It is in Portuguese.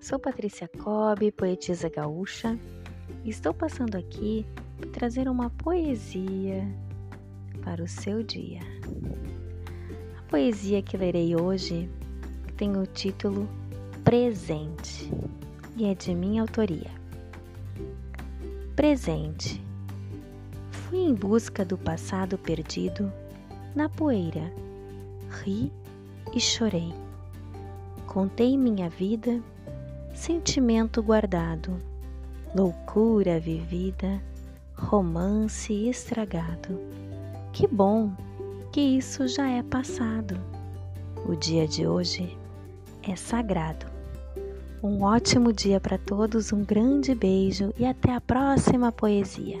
Sou Patrícia Cobb, poetisa gaúcha, e estou passando aqui para trazer uma poesia para o seu dia. A poesia que lerei hoje tem o título Presente e é de minha autoria. Presente. Fui em busca do passado perdido na poeira. Ri e chorei. Contei minha vida sentimento guardado, loucura vivida, romance estragado. Que bom que isso já é passado. O dia de hoje é sagrado. Um ótimo dia para todos, um grande beijo e até a próxima poesia.